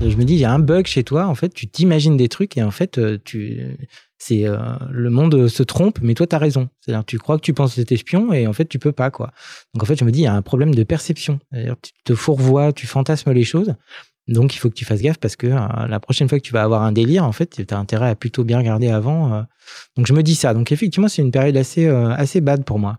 Je me dis, il y a un bug chez toi, en fait, tu t'imagines des trucs et en fait, euh, tu, c'est euh, le monde se trompe, mais toi, tu as raison. C'est-à-dire, tu crois que tu penses que c'est espion et en fait, tu peux pas, quoi. Donc, en fait, je me dis, il y a un problème de perception. Tu te fourvoies, tu fantasmes les choses. Donc, il faut que tu fasses gaffe parce que euh, la prochaine fois que tu vas avoir un délire, en fait, tu as intérêt à plutôt bien regarder avant. euh. Donc, je me dis ça. Donc, effectivement, c'est une période assez, euh, assez bad pour moi.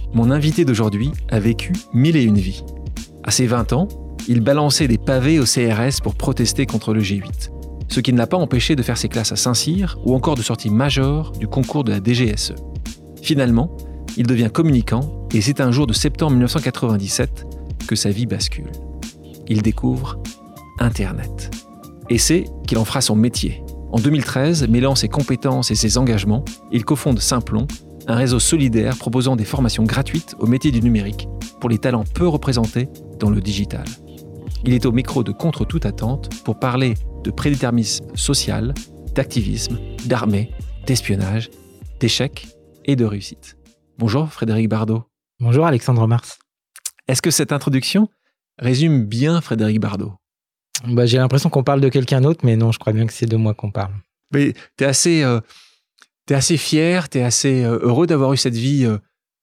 mon invité d'aujourd'hui a vécu mille et une vies. À ses 20 ans, il balançait des pavés au CRS pour protester contre le G8, ce qui ne l'a pas empêché de faire ses classes à Saint-Cyr ou encore de sortie majeure du concours de la DGSE. Finalement, il devient communicant et c'est un jour de septembre 1997 que sa vie bascule. Il découvre Internet. Et c'est qu'il en fera son métier. En 2013, mêlant ses compétences et ses engagements, il cofonde Simplon, un réseau solidaire proposant des formations gratuites au métier du numérique pour les talents peu représentés dans le digital. Il est au micro de Contre toute attente pour parler de prédéterminisme social, d'activisme, d'armée, d'espionnage, d'échecs et de réussite. Bonjour Frédéric Bardot. Bonjour, Alexandre Mars. Est-ce que cette introduction résume bien Frédéric Bardot? Bah, j'ai l'impression qu'on parle de quelqu'un d'autre, mais non, je crois bien que c'est de moi qu'on parle. Mais tu es assez, euh, t'es assez fier, tu es assez euh, heureux d'avoir eu cette vie euh,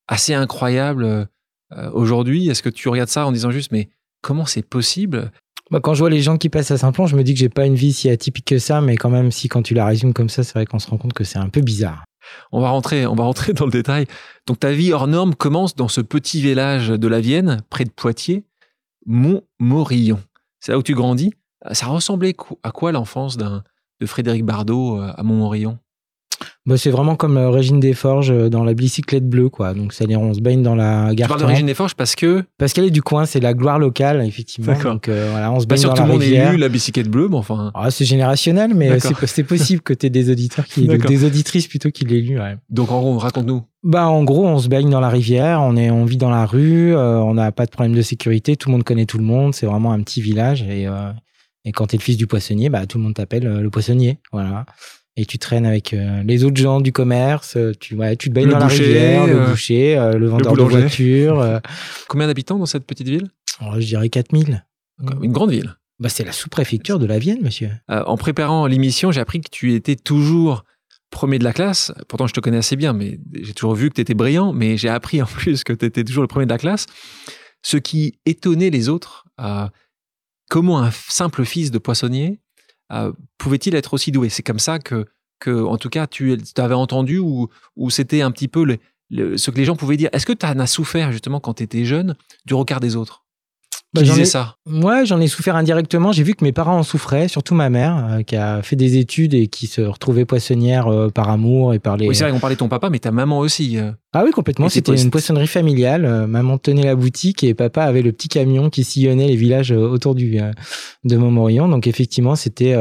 assez incroyable euh, aujourd'hui? Est-ce que tu regardes ça en disant juste, mais comment c'est possible? Bah, quand je vois les gens qui passent à Saint-Plan, je me dis que j'ai pas une vie si atypique que ça, mais quand même, si quand tu la résumes comme ça, c'est vrai qu'on se rend compte que c'est un peu bizarre. on va, rentrer, on va rentrer dans le détail. Donc ta vie hors norme commence dans ce petit village de la Vienne, près de Poitiers, Montmorillon. C'est là où tu grandis. Ça ressemblait à quoi l'enfance d'un de Frédéric Bardot à Montmorillon? Bah, c'est vraiment comme euh, Régine Desforges euh, dans la bicyclette bleue, quoi. Donc, c'est-à-dire, on se baigne dans la Tu gare. parles d'origine des Forges parce que Parce qu'elle est du coin, c'est la gloire locale, effectivement. D'accord. Donc, euh, voilà, on se Pas baigne sûr dans que tout la le monde ait rivière. lu la bicyclette bleue, mais enfin. Ah, c'est générationnel, mais c'est possible que tu aies des auditeurs qui, des auditrices plutôt qui l'aient lu. ouais. Donc en gros, raconte-nous. Bah, en gros, on se baigne dans la rivière, on est, on vit dans la rue, euh, on n'a pas de problème de sécurité, tout le monde connaît tout le monde, c'est vraiment un petit village et, et quand t'es le fils du poissonnier, bah, tout le monde t'appelle le poissonnier, voilà. Et tu traînes avec euh, les autres gens du commerce, euh, tu, ouais, tu te baignes Le dans boucher, la rivière, le euh, boucher, euh, le vendeur de voitures. euh, Combien d'habitants dans cette petite ville? Oh, je dirais 4000. Une grande ville? Bah, c'est la sous-préfecture de la Vienne, monsieur. Euh, en préparant l'émission, j'ai appris que tu étais toujours premier de la classe. Pourtant, je te connais assez bien, mais j'ai toujours vu que tu étais brillant. Mais j'ai appris en plus que tu étais toujours le premier de la classe. Ce qui étonnait les autres, euh, comment un simple fils de poissonnier euh, pouvait-il être aussi doué? C'est comme ça que, que, en tout cas, tu avais entendu ou, c'était un petit peu le- ce que les gens pouvaient dire. Est-ce que tu en as souffert justement quand tu étais jeune du regard des autres? Bah, ai- ça Ouais, j'en ai souffert indirectement. J'ai vu que mes parents en souffraient, surtout ma mère, euh, qui a fait des études et qui se retrouvait poissonnière euh, par amour et par les. Oui, c'est vrai qu'on parlait de ton papa, mais ta maman aussi. euh. ah oui, complètement. C'était une poissonnerie familiale. Maman tenait la boutique et papa avait le petit camion qui sillonnait les villages autour du de Montmorillon. Donc effectivement, c'était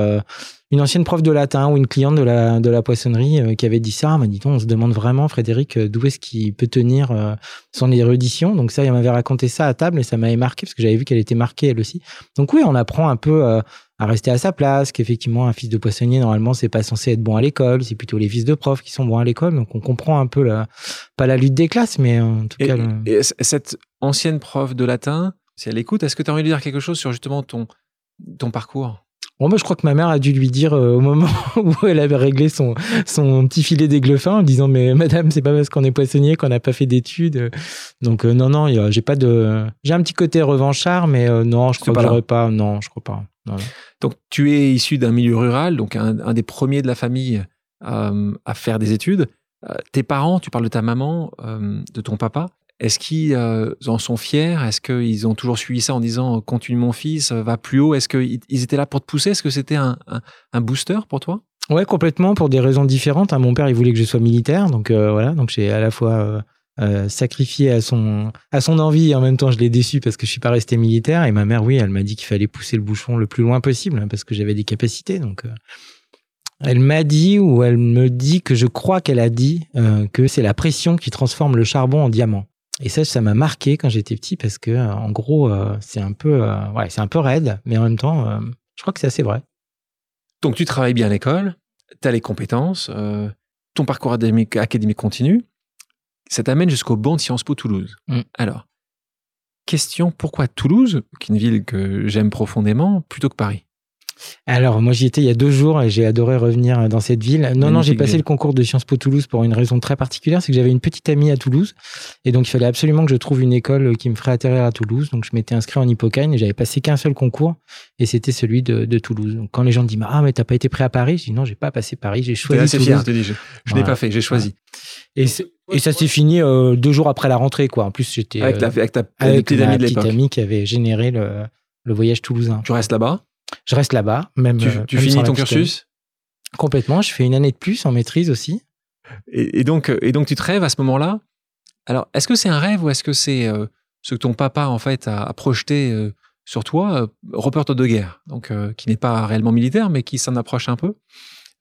une ancienne prof de latin ou une cliente de la de la poissonnerie euh, qui avait dit ça. Elle m'a dit on se demande vraiment, Frédéric, euh, d'où est-ce qu'il peut tenir euh, son érudition. Donc ça, elle m'avait raconté ça à table et ça m'avait marqué parce que j'avais vu qu'elle était marquée elle aussi. Donc oui, on apprend un peu à rester à sa place, qu'effectivement un fils de poissonnier normalement c'est pas censé être bon à l'école, c'est plutôt les fils de profs qui sont bons à l'école. Donc on comprend un peu la, pas la lutte des classes, mais en tout Et, cas. et cette ancienne prof de latin, si elle écoute, est-ce que tu as envie de dire quelque chose sur justement ton, ton parcours? Bon, moi, je crois que ma mère a dû lui dire euh, au moment où elle avait réglé son, son petit filet d'aiglefin en disant Mais madame, c'est pas parce qu'on est poissonnier qu'on n'a pas fait d'études. Donc, euh, non, non, j'ai pas de. J'ai un petit côté revanchard, mais euh, non, je crois pas que là. j'aurais pas. Non, je crois pas. Non, non. Donc, tu es issu d'un milieu rural, donc un, un des premiers de la famille à faire des études. Tes parents, tu parles de ta maman, de ton papa. Est-ce qu'ils euh, en sont fiers? Est-ce qu'ils ont toujours suivi ça en disant continue mon fils, euh, va plus haut? Est-ce qu'ils ils étaient là pour te pousser? Est-ce que c'était un, booster pour toi? Ouais, complètement, pour des raisons différentes. hein. Mon père, il voulait que je sois militaire, donc euh, voilà. Donc j'ai à la fois euh, euh, sacrifié à son à son envie et en même temps je l'ai déçu parce que je suis pas resté militaire et ma mère oui elle m'a dit qu'il fallait pousser le bouchon le plus loin possible hein, parce que j'avais des capacités donc euh, elle m'a dit ou elle me dit que je crois qu'elle a dit euh, que c'est la pression qui transforme le charbon en diamant et ça ça m'a marqué quand j'étais petit parce que en gros c'est un peu ouais c'est un peu raide mais en même temps je crois que c'est assez vrai donc tu travailles bien à l'école tu as les compétences ton parcours académique, académique continue, ça t'amène jusqu'au banc de Sciences Po Toulouse. Mm. Alors, question, pourquoi Toulouse, qui est une ville que j'aime profondément, plutôt que Paris? Alors, moi, j'y étais il y a deux jours et j'ai adoré revenir dans cette ville. Non, non, j'ai passé le concours de Sciences Po Toulouse pour une raison très particulière, c'est que j'avais une petite amie à Toulouse et donc il fallait absolument que je trouve une école qui me ferait atterrir à Toulouse. Donc, je m'étais inscrit en Hippocane et j'avais passé qu'un seul concours et c'était celui de, Toulouse. Donc, quand les gens disent Ah, mais t'as pas été prêt à Paris Je dis Non, j'ai pas passé Paris, j'ai choisi. assez fier, je, je n'ai pas fait, j'ai choisi. Et, et ça s'est fini euh, deux jours après la rentrée, quoi. En plus, j'étais avec, ta, avec ta petite, amie, petite amie qui avait généré le, le voyage toulousain. Tu restes là-bas? Je reste là-bas, même. Tu, euh, finis ton cursus? Complètement. Je fais une année de plus en maîtrise aussi. Et, donc, et donc, tu te rêves à ce moment-là? Alors, est-ce que c'est un rêve ou est-ce que c'est euh, ce que ton papa, en fait, a, projeté euh, sur toi, reporter de guerre, donc qui n'est pas réellement militaire, mais qui s'en approche un peu?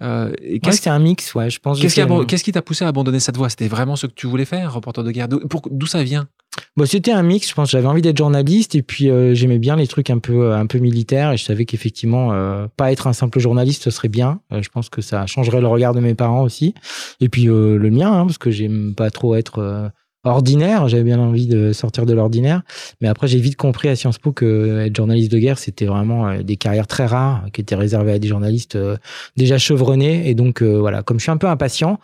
Euh, qu'est-ce c'est un mix, ouais, je pense. Qu'est-ce qui, t'a poussé à abandonner cette voie? C'était vraiment ce que tu voulais faire, reporter de guerre? D'où ça vient? Bon, c'était un mix. Je pense j'avais envie d'être journaliste et puis euh, j'aimais bien les trucs un peu euh, un peu militaires et je savais qu'effectivement euh, pas être un simple journaliste ce serait bien. je pense que ça changerait le regard de mes parents aussi et puis le mien hein, parce que j'aime pas trop être ordinaire. J'avais bien envie de sortir de l'ordinaire. Mais après, j'ai vite compris à Sciences Po que être journaliste de guerre, c'était vraiment euh, des carrières très rares qui étaient réservées à des journalistes euh, déjà chevronnés. Et donc, euh, voilà, comme je suis un peu impatient,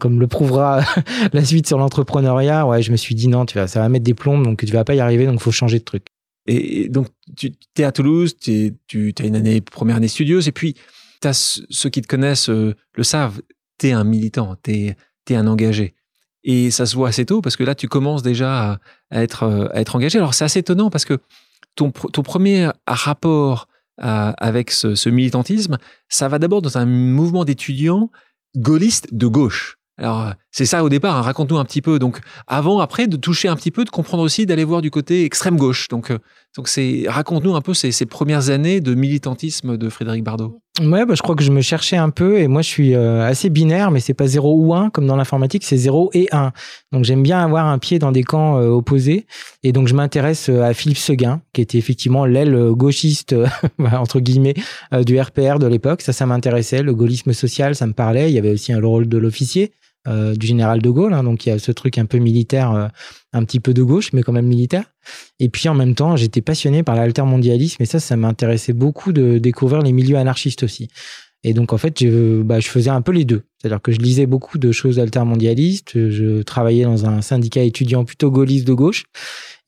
comme le prouvera la suite sur l'entrepreneuriat, ouais, je me suis dit non, tu vas, ça va mettre des plombes, donc tu vas pas y arriver, donc faut changer de truc. Et donc, tu es à Toulouse, tu as une année, première année studieuse, et puis ceux qui te connaissent le savent, tu es un militant, tu es un engagé. Et ça se voit assez tôt parce que là, tu commences déjà à, être, euh, être engagé. Alors, c'est assez étonnant parce que ton, premier rapport avec ce, militantisme, ça va d'abord dans un mouvement d'étudiants gaullistes de gauche. Alors, c'est ça au départ, hein. raconte-nous un petit peu. Donc, avant, après, de toucher un petit peu, de comprendre aussi, d'aller voir du côté extrême gauche. Donc, euh, raconte-nous un peu ces, premières années de militantisme de Frédéric Bardot. Ouais, bah, je crois que je me cherchais un peu et moi je suis euh, assez binaire, mais c'est pas 0 ou 1 comme dans l'informatique, c'est 0 et 1. Donc j'aime bien avoir un pied dans des camps euh, opposés et donc je m'intéresse à Philippe Seguin, qui était effectivement l'aile gauchiste entre guillemets du RPR de l'époque. Ça, ça m'intéressait. Le gaullisme social, ça me parlait. Il y avait aussi le rôle de l'officier. Euh, du général de Gaulle. Hein, donc il y a ce truc un peu militaire, euh, un petit peu de gauche, mais quand même militaire. Et puis en même temps, j'étais passionné par l'altermondialisme et ça, ça m'intéressait beaucoup de découvrir les milieux anarchistes aussi. Et donc en fait, je, bah, faisais un peu les deux. C'est-à-dire que je lisais beaucoup de choses altermondialistes, je travaillais dans un syndicat étudiant plutôt gaulliste de gauche.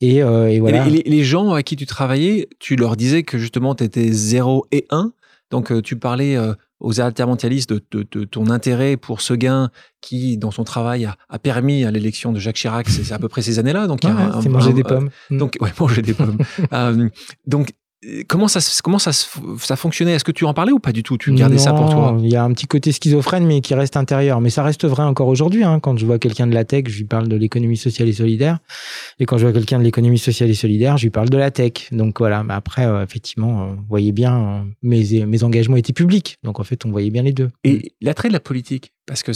Et, euh, voilà. les, les, gens à qui tu travaillais, tu leur disais que justement tu étais 0 et 1. Donc tu parlais aux altermondialistes de, ton intérêt pour ce gain qui, dans son travail, a, permis à l'élection de Jacques Chirac, c'est à peu près ces années-là. Donc, c'est manger des pommes. donc, ouais, manger des pommes. euh, donc, comment ça, comment ça, ça fonctionnait? Est-ce que tu en parlais ou pas du tout? Tu gardais ça pour toi? Il y a un petit côté schizophrène, mais qui reste intérieur. Mais ça reste vrai encore aujourd'hui. Hein. Quand je vois quelqu'un de la tech, je lui parle de l'économie sociale et solidaire. Et quand je vois quelqu'un de l'économie sociale et solidaire, je lui parle de la tech. Donc voilà. Mais après, euh, effectivement, euh, vous voyez bien, euh, mes, mes engagements étaient publics. Donc en fait, on voyait bien les deux. Et l'attrait de la politique, parce que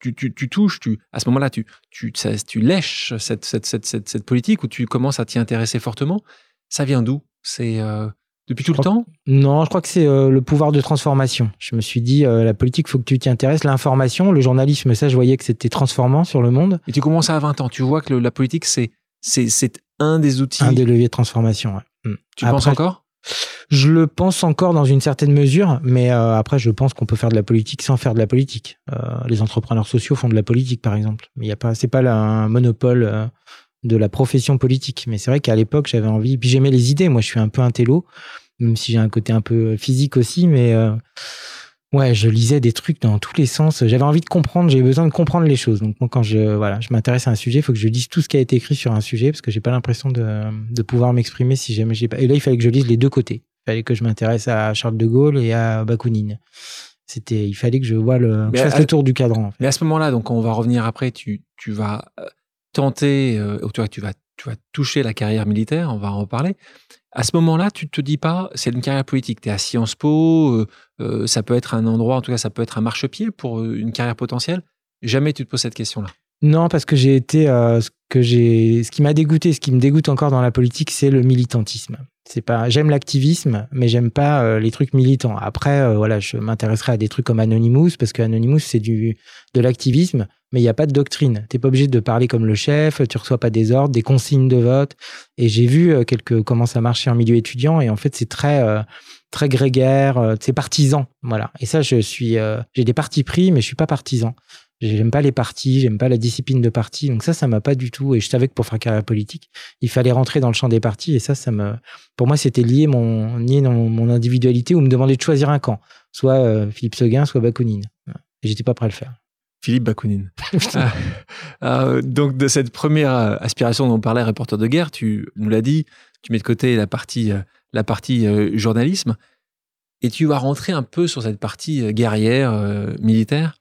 tu, tu, tu, touches, tu, à ce moment-là, tu, tu, tu lèches cette, cette, cette, cette, politique où tu commences à t'y intéresser fortement. Ça vient d'où? C'est euh, depuis tout le temps Non, je crois que c'est euh, le pouvoir de transformation. Je me suis dit, euh, la politique, faut que tu t'y intéresses. L'information, le journalisme, ça, je voyais que c'était transformant sur le monde. Et tu commences à 20 ans. Tu vois que la politique, c'est c'est un des outils. Un des leviers de transformation. Ouais. Hmm. Tu penses encore? je le pense encore dans une certaine mesure, mais après, je pense qu'on peut faire de la politique sans faire de la politique. les entrepreneurs sociaux font de la politique, par exemple. Mais il y a pas, c'est pas un monopole de la profession politique. Mais c'est vrai qu'à l'époque, j'avais envie. Puis j'aimais les idées. Moi, je suis un peu un télo, même si j'ai un côté un peu physique aussi. Mais euh, ouais, je lisais des trucs dans tous les sens. J'avais envie de comprendre. J'ai besoin de comprendre les choses. Donc moi, quand je voilà, je m'intéresse à un sujet, il faut que je lise tout ce qui a été écrit sur un sujet parce que j'ai pas l'impression de, de pouvoir m'exprimer si jamais j'ai pas. Et là, il fallait que je lise les deux côtés. Il fallait que je m'intéresse à Charles de Gaulle et à Bakounine. C'était, il fallait que je vois le, je fasse le tour du cadran. Mais à ce moment-là, donc on va revenir après. Tu, tu vas euh, tenter, euh, tu, vois, tu, vas, tu vas toucher la carrière militaire, on va en reparler. À ce moment-là, tu te dis pas, c'est une carrière politique. Tu es à Sciences Po, euh, euh, ça peut être un endroit, en tout cas, ça peut être un marchepied pour une carrière potentielle. Jamais tu te poses cette question-là. Non, parce que j'ai été, ce que ce qui m'a dégoûté, ce qui me dégoûte encore dans la politique, c'est le militantisme. C'est pas, j'aime l'activisme, mais j'aime pas euh, les trucs militants. Après, euh, voilà, je m'intéresserai à des trucs comme Anonymous parce que Anonymous c'est du de l'activisme, mais il n'y a pas de doctrine. T'es pas obligé de parler comme le chef, tu reçois pas des ordres, des consignes de vote. Et j'ai vu euh, quelques comment ça marchait en milieu étudiant, et en fait c'est très très grégaire, c'est partisan, voilà. Et ça, je suis, j'ai des partis pris, mais je suis pas partisan. J'aime pas les partis, j'aime pas la discipline de parti. Donc ça, ça m'a pas du tout. Et je savais que pour faire carrière politique, il fallait rentrer dans le champ des partis. Et ça, ça me, pour moi, c'était lié mon, lié dans mon individualité ou me demander de choisir un camp. Soit euh, Philippe Seguin, soit Bakounine. Et j'étais pas prêt à le faire. Philippe Bakounine. Ah. Euh, donc, de cette première aspiration dont on parlait, reporter de guerre, tu nous l'as dit, tu mets de côté la partie, euh, la partie journalisme et tu vas rentrer un peu sur cette partie guerrière, militaire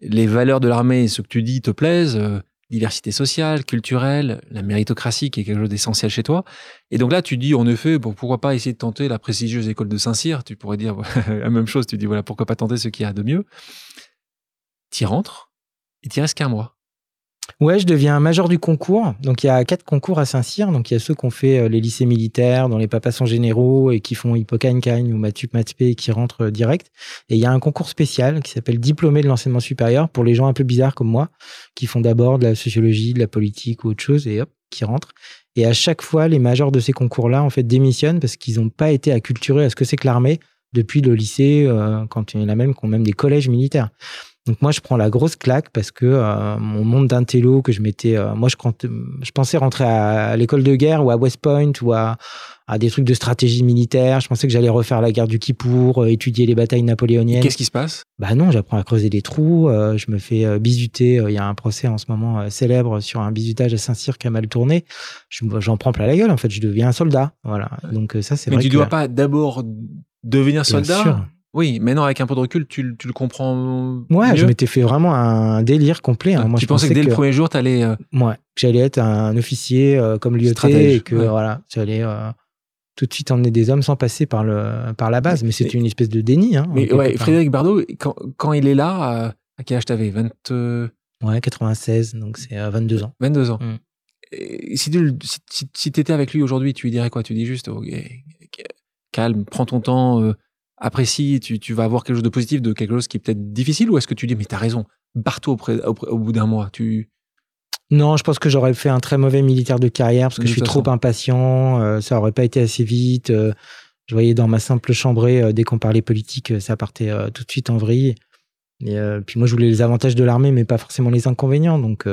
les valeurs de l'armée, ce que tu dis, te plaisent, euh, diversité sociale, culturelle, la méritocratie qui est quelque chose d'essentiel chez toi. Et donc là, tu dis, en effet, bon, pourquoi pas essayer de tenter la prestigieuse école de Saint-Cyr Tu pourrais dire la même chose, tu dis, voilà, pourquoi pas tenter ce qu'il y a de mieux Tu rentres et tu restes qu'un mois. Ouais, je deviens major du concours. Donc, il y a quatre concours à Saint-Cyr. Donc, il y a ceux qu'on fait euh, les lycées militaires, dont les papas sont généraux et qui font Hippocagne ou Matup Matpé et qui rentrent euh, direct. Et il y a un concours spécial qui s'appelle diplômé de l'enseignement supérieur pour les gens un peu bizarres comme moi, qui font d'abord de la sociologie, de la politique ou autre chose et hop, qui rentrent. Et à chaque fois, les majors de ces concours-là, en fait, démissionnent parce qu'ils n'ont pas été acculturés à ce que c'est que l'armée depuis le lycée, euh, quand il y en a même qui ont même des collèges militaires. Donc moi, je prends la grosse claque parce que euh, mon monde d'intello que je m'étais, euh, moi, je, je, pensais rentrer à, l'école de guerre ou à West Point ou à, à, des trucs de stratégie militaire. Je pensais que j'allais refaire la guerre du Kippour, euh, étudier les batailles napoléoniennes. Qu'est-ce qui se passe? Bah non, j'apprends à creuser des trous. je me fais bisuter. Il y a un procès en ce moment célèbre sur un bisutage à Saint-Cyr qui a mal tourné. J'en prends plein la gueule. En fait, je deviens un soldat. Voilà. Donc ça, c'est. Mais tu ne dois pas d'abord devenir soldat? Oui, mais non, avec un peu de recul, tu, tu le comprends. Ouais, je m'étais fait vraiment un délire complet. Hein. Moi, tu pensais que dès le premier jour, tu allais. Euh, ouais, j'allais être un officier euh, comme l'IOT et que voilà, j'allais euh, tout de suite emmener des hommes sans passer par, le, par la base. Mais c'est une espèce de déni. Hein, mais ouais, Frédéric Bardot, quand, quand, il est là, à quel âge t'avais? 20. Ouais, 96, donc c'est 22 ans. 22 ans. Mm. si tu si, étais avec lui aujourd'hui, tu lui dirais quoi? Tu dis juste, calme, prends ton temps apprécies, tu, tu vas avoir quelque chose de positif de quelque chose qui est peut-être difficile ou est-ce que tu dis mais t'as raison, barre-toi au, bout d'un mois tu... Non, je pense que j'aurais fait un très mauvais militaire de carrière parce que je suis trop impatient, euh, ça aurait pas été assez vite. Euh, je voyais dans ma simple chambrée, euh, dès qu'on parlait politique, ça partait tout de suite en vrille. Et puis moi, je voulais les avantages de l'armée, mais pas forcément les inconvénients. Donc,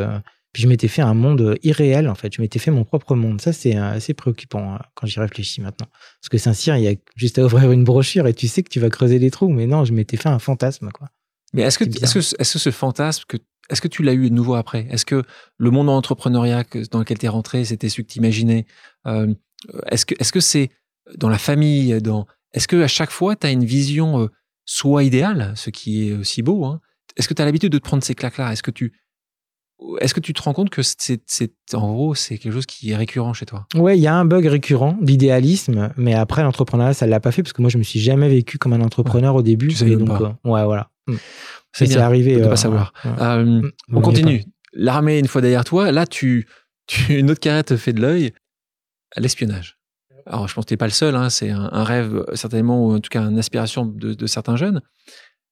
puis je m'étais fait un monde euh, irréel, en fait. Je m'étais fait mon propre monde. Ça, c'est euh, assez préoccupant euh, quand j'y réfléchis maintenant. Parce que Saint-Cyr, il y a juste à ouvrir une brochure et tu sais que tu vas creuser des trous. Mais non, je m'étais fait un fantasme, quoi. Mais est-ce que, est-ce que, est-ce que ce fantasme que est-ce que tu l'as eu de nouveau après? Est-ce que le monde entrepreneuriat dans lequel tu es rentré, c'était ce que tu imaginais Est-ce que est-ce que c'est dans la famille dans Est-ce que à chaque fois tu as une vision soit idéale, ce qui est aussi beau hein Est-ce que tu as l'habitude de te prendre ces claques là Est-ce que tu est-ce que tu te rends compte que c'est, en gros, c'est quelque chose qui est récurrent chez toi? Ouais, il y a un bug récurrent d'idéalisme, mais après l'entrepreneuriat, ça l'a pas fait parce que moi, je me suis jamais vécu comme un entrepreneur au début. Tu donc, pas. Euh, ouais, voilà. Mm. C'est, arrivé. Euh, pas savoir. Euh, mm. on continue. L'armée une fois derrière toi. Là, tu, tu une autre carrière te fait de l'œil. L'espionnage. Alors, je pense que t'es pas le seul. Hein, c'est un, rêve certainement, ou en tout cas une aspiration de, certains jeunes.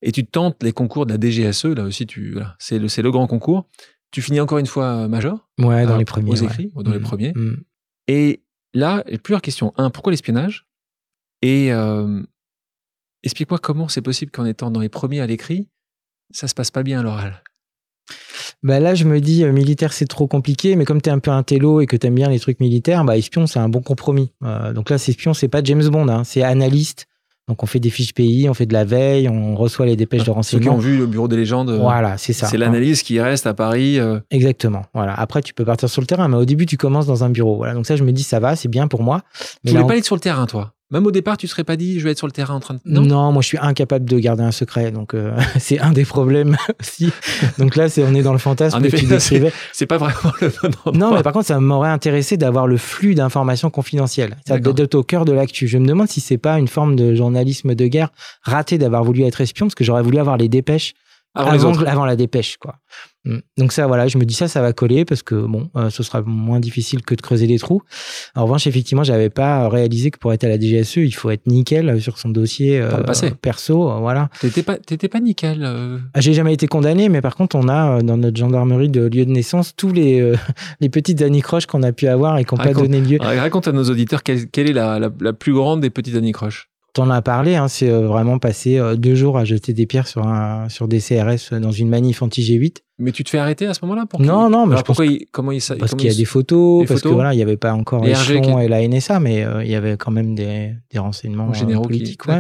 Et tu tentes les concours de la DGSE. Là aussi, tu, c'est le, c'est le grand concours. Tu finis encore une fois euh, major? Ouais, dans les premiers. Aux écrits, dans les mm. premiers. Mm. Et là, il y a plusieurs questions. Un, pourquoi l'espionnage? Et euh, explique-moi comment c'est possible qu'en étant dans les premiers à l'écrit, ça se passe pas bien à l'oral? Bah là, je me dis, euh, militaire, c'est trop compliqué, mais comme tu es un peu un télo et que tu aimes bien les trucs militaires, bah, espion, c'est un bon compromis. donc là, c'est espion, c'est pas James Bond, hein, c'est analyste, donc on fait des fiches pays, on fait de la veille, on reçoit les dépêches de renseignement. Ceux qui ont vu le bureau des légendes. Euh, voilà, c'est ça. C'est l'analyse qui reste à Paris. Euh. Exactement. Voilà. Après, tu peux partir sur le terrain, mais au début, tu commences dans un bureau. Voilà. Donc ça, je me dis, ça va, c'est bien pour moi. Mais tu voulais pas aller sur le terrain, toi? Même au départ, tu ne serais pas dit, je vais être sur le terrain en train de. Non, moi, je suis incapable de garder un secret. Donc, euh, c'est un des problèmes aussi. Donc là, c'est, on est dans le fantasme En que tu décrivais. C'est pas vraiment le bon endroit. Non, mais par contre, ça m'aurait intéressé d'avoir le flux d'informations confidentielles. D'être au cœur de l'actu. Je me demande si c'est pas une forme de journalisme de guerre raté d'avoir voulu être espion, parce que j'aurais voulu avoir les dépêches Avant avant la dépêche, quoi. Mm. Donc ça, voilà, je me dis ça, ça va coller parce que bon, euh, ce sera moins difficile que de creuser des trous. En revanche, effectivement, j'avais pas réalisé que pour être à la DGSE, il faut être nickel sur son dossier euh, passé. perso, euh, voilà. T'étais pas, t'étais pas nickel. euh, Ah, J'ai jamais été condamné, mais par contre, on a euh, dans notre gendarmerie de lieu de naissance tous les euh, les petites anicroches qu'on a pu avoir et qui n'ont pas donné lieu. Raconte à nos auditeurs quelle, quelle est la, la, la plus grande des petites anicroches. T'en as parlé, hein, c'est euh, vraiment passé euh, deux jours à jeter des pierres sur un sur des CRS dans une manif anti-G8 Mais tu te fais arrêter à ce moment-là pour Non, qu'il- non, mais Alors je pense pourquoi il, comment il, parce qu'il y a des photos, des parce que photos. voilà, il n'y avait pas encore Les qui- et la NSA, mais euh, il y avait quand même des, des renseignements euh, Généraux qui- politiques. Ouais.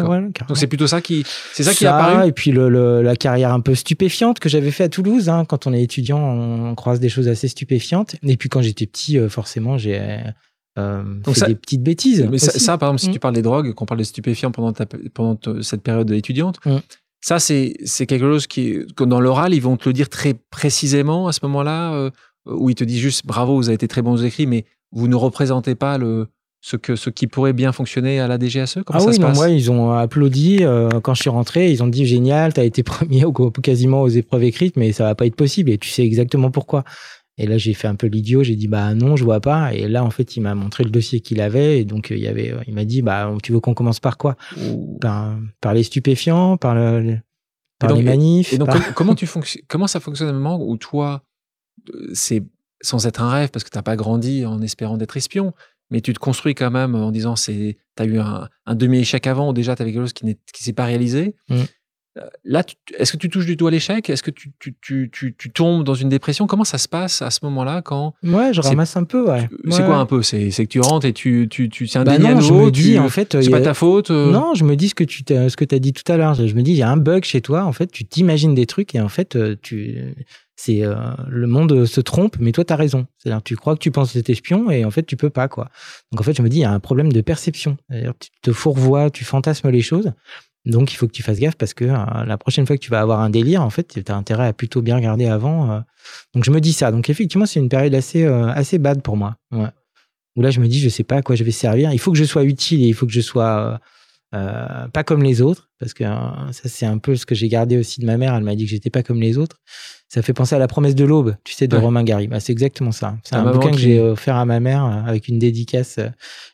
Donc c'est plutôt ça qui, c'est ça qui est apparu. Et puis le, le- la carrière un peu stupéfiante que j'avais fait à Toulouse. hein. Quand on est étudiant, on croise des choses assez stupéfiantes. Et puis quand j'étais petit, euh, forcément, j'ai euh, Donc fait ça- des petites bêtises. Mais ça, par exemple, si Mm. tu parles des drogues, qu'on parle des stupéfiants pendant, ta- pendant te- cette période étudiante, Mm. ça, c'est quelque chose qui, que dans l'oral, ils vont te le dire très précisément à ce moment-là, euh, où ils te disent juste bravo, vous avez été très bons aux écrits, mais vous ne représentez pas le, ce, que, ce qui pourrait bien fonctionner à la DGSE. Comment ah ça oui, se non, passe moi, ils ont applaudi euh, quand je suis rentré. Ils ont dit génial, t'as été premier au- quasiment aux épreuves écrites, mais ça va pas être possible. Et tu sais exactement pourquoi. Et là, j'ai fait un peu l'idiot. J'ai dit bah non, je vois pas. Et là, en fait, il m'a montré le dossier qu'il avait. Et donc, euh, il y avait, il m'a dit bah tu veux qu'on commence par quoi? Par, par les stupéfiants, par, le, par donc- les manifs. Et donc, par- comment, tu fonctionnes, comment ça fonctionne à un moment où toi, euh, c'est sans être un rêve, parce que tu n'as pas grandi en espérant d'être espion, mais tu te construis quand même en disant c'est tu as eu un, un demi-échec avant, ou déjà tu avais quelque chose qui ne s'est pas réalisé. Mm. Là, est-ce que tu touches du doigt l'échec? Est-ce que tu, tu, tu, tu, tombes dans une dépression? Comment ça se passe à ce moment-là quand Ouais, je ramasse un peu, ouais. C'est Ouais. quoi un peu? C'est que tu rentres et tu, tu, tu un Bah non, je me dis, en fait, c'est pas a- ta faute euh, Non, je me dis ce que tu t'as, ce que as dit tout à l'heure. Je me dis, il y a un bug chez toi. En fait, tu t'imagines des trucs et en fait, euh, tu, c'est euh, le monde se trompe, mais toi, tu as raison. C'est-à-dire, tu crois que tu penses être espion et en fait, tu peux pas, quoi. Donc, en fait, je me dis, il y a un problème de perception. Tu te fourvoies, tu fantasmes les choses. Donc, il faut que tu fasses gaffe parce que euh, la prochaine fois que tu vas avoir un délire, en fait, tu as intérêt à plutôt bien regarder avant. euh. Donc, je me dis ça. Donc, effectivement, c'est une période assez, euh, assez bad pour moi. Ouais. Où là, je me dis, je sais pas à quoi je vais servir. Il faut que je sois utile et il faut que je sois euh, pas comme les autres. Parce que euh, ça, c'est un peu ce que j'ai gardé aussi de ma mère. Elle m'a dit que j'étais pas comme les autres. Ça fait penser à La promesse de l'aube, tu sais, de Ouais. Romain Gary. Bah, c'est exactement ça. C'est Ta un maman bouquin que j'ai offert à ma mère euh, avec une dédicace.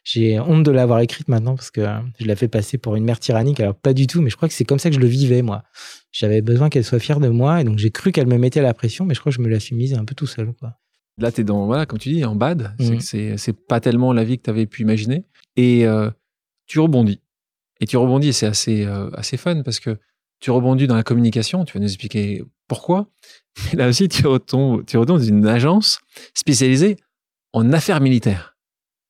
J'ai honte de l'avoir écrite maintenant parce que euh, je la fais passer pour une mère tyrannique. Alors, pas du tout, mais je crois que c'est comme ça que je le vivais, moi. J'avais besoin qu'elle soit fière de moi et donc j'ai cru qu'elle me mettait la pression, mais je crois que je me la suis mise un peu tout seul, quoi. Là, tu es dans, voilà, comme tu dis, en bad. C'est c'est pas tellement la vie que tu avais pu imaginer. Et euh, tu rebondis. Et tu rebondis, c'est assez, euh, assez fun parce que tu rebondis dans la communication. Tu vas nous expliquer pourquoi. Là aussi, tu retombes, tu retombes dans une agence spécialisée en affaires militaires.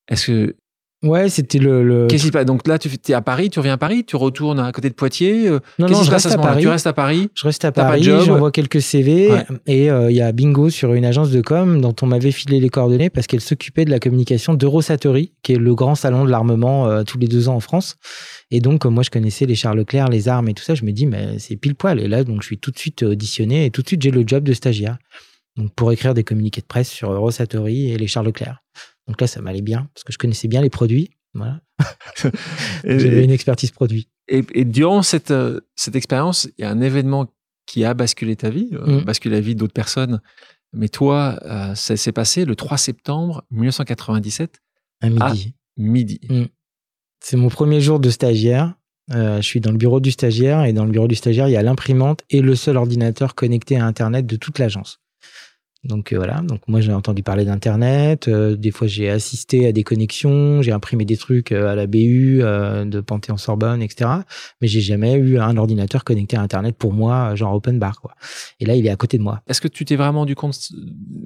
Est-ce que. Ouais, c'était le. le- Qu'est-ce qui se passe? Donc là, tu es à Paris, tu reviens à Paris, tu retournes à côté de Poitiers. euh, Non, non, je reste à Paris. Tu restes à Paris? Je reste à T'as pas de Paris, job? j'envoie quelques CV Ouais. et euh, il y a bingo sur une agence de com dont on m'avait filé les coordonnées parce qu'elle s'occupait de la communication d'Eurosatory, qui est le grand salon de l'armement euh, tous les deux ans en France. Et donc, euh, moi, je connaissais les Charles Leclerc, les armes et tout ça. Je me dis, mais c'est pile poil. Et là, donc, je suis tout de suite auditionné et tout de suite, j'ai le job de stagiaire. Donc, pour écrire des communiqués de presse sur Eurosatory et les Charles Leclerc. Donc là, ça m'allait bien parce que je connaissais bien les produits. Voilà. J'avais une expertise produit. Et, et durant cette, euh, cette expérience, il y a un événement qui a basculé ta vie, euh, Mm. basculé la vie d'autres personnes. Mais toi, euh, ça s'est passé le 3 septembre 1997, À midi. midi. C'est mon premier jour de stagiaire. Euh, je suis dans le bureau du stagiaire et dans le bureau du stagiaire, il y a l'imprimante et le seul ordinateur connecté à Internet de toute l'agence. Donc euh, voilà, donc moi j'ai entendu parler d'Internet, euh, des fois j'ai assisté à des connexions, j'ai imprimé des trucs euh, à la BU euh, de Panthéon-Sorbonne, etc. Mais j'ai jamais eu un ordinateur connecté à Internet pour moi, genre open bar quoi. Et là il est à côté de moi. Est-ce que tu t'es vraiment rendu compte